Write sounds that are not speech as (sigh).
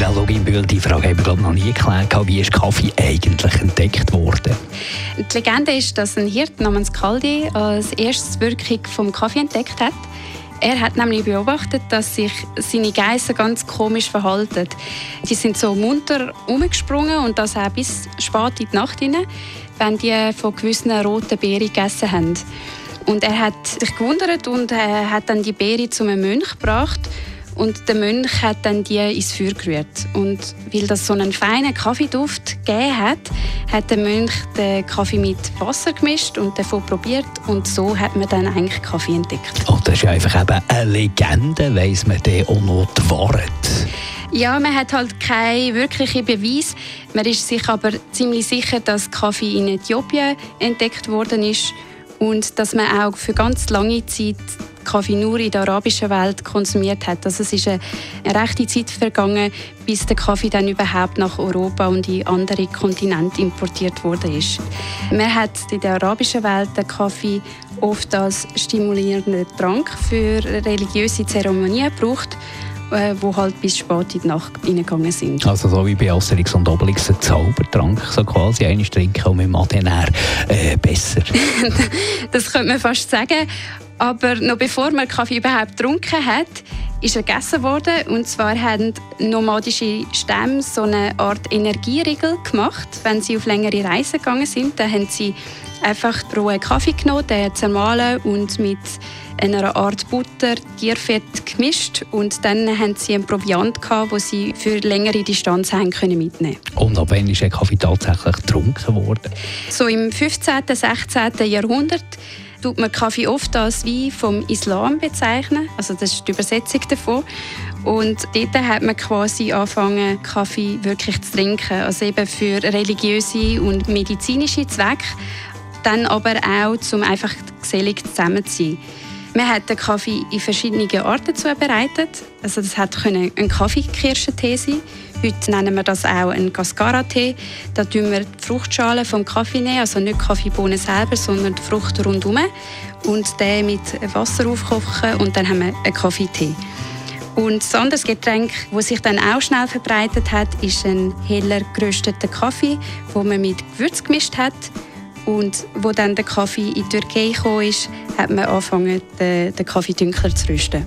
Serafina Loginbühl, die Frage haben wir glaube noch nie geklärt. Wie ist Kaffee eigentlich entdeckt worden? Die Legende ist, dass ein Hirt namens Caldi als erstes Wirkung vom Kaffee entdeckt hat. Er hat nämlich beobachtet, dass sich seine Geissen ganz komisch verhalten. Die sind so munter umgesprungen und das auch bis spät in die Nacht hinein, wenn die von gewissen roten Beeren gegessen haben. Und er hat sich gewundert und äh, hat dann die Beere zu einem Mönch gebracht und der Mönch hat dann die ins Feuer gerührt. Und weil das so einen feinen Kaffeeduft gegeben hat, hat der Mönch den Kaffee mit Wasser gemischt und davon probiert. Und so hat man dann eigentlich Kaffee entdeckt. Oh, das ist einfach eben eine Legende, weiss man dann auch noch die Wahrheit. Ja, man hat halt keinen wirklichen Beweis. Man ist sich aber ziemlich sicher, dass Kaffee in Äthiopien entdeckt worden ist und dass man auch für ganz lange Zeit Kaffee nur in der arabischen Welt konsumiert hat. Also es ist eine, rechte Zeit vergangen, bis der Kaffee dann überhaupt nach Europa und in andere Kontinente importiert wurde. Man hat in der arabischen Welt den Kaffee oft als stimulierenden Trank für religiöse Zeremonien gebraucht äh, wo halt bis spät in die Nacht reingegangen sind. Also so wie bei Asterix und Obelix ein Zaubertrank, so quasi einen trinken und man dann äh, besser. (laughs) das könnte man fast sagen. Aber noch bevor man Kaffee überhaupt getrunken hat, ist er gegessen worden. Und zwar haben nomadische Stämme so eine Art Energieriegel gemacht, wenn sie auf längere Reisen gegangen sind. Dann haben sie einfach rohen Kaffee genommen, den zermahlen und mit einer Art Butter, Tierfett gemischt und dann haben sie einen Proviant gehabt, wo sie für längere Distanz haben können mitnehmen. Und ab wann ist der Kaffee tatsächlich getrunken worden? So im 15. 16. Jahrhundert tut man Kaffee oft als Wein vom Islam bezeichnen. Also das ist die Übersetzung davon. Und dort hat man quasi angefangen, Kaffee wirklich zu trinken. Also eben für religiöse und medizinische Zwecke. Dann aber auch, um einfach gesellig zusammen zu sein. Man hat den Kaffee in verschiedenen Arten zubereitet. Also das hat ein Kaffeekirschentee sein. Heute nennen wir das auch einen Cascara-Tee. Da tun wir die Fruchtschale vom Kaffee nehmen, also nicht Kaffeebohnen selber, sondern die Frucht rundherum und den mit Wasser aufkochen und dann haben wir einen Kaffeetee. Und das andere Getränk, das sich dann auch schnell verbreitet hat, ist ein heller gerösteter Kaffee, den man mit Gewürz gemischt hat. Und wo dann der Kaffee in die Türkei kam, ist, hat man angefangen, den, den Kaffee dunkler zu rösten.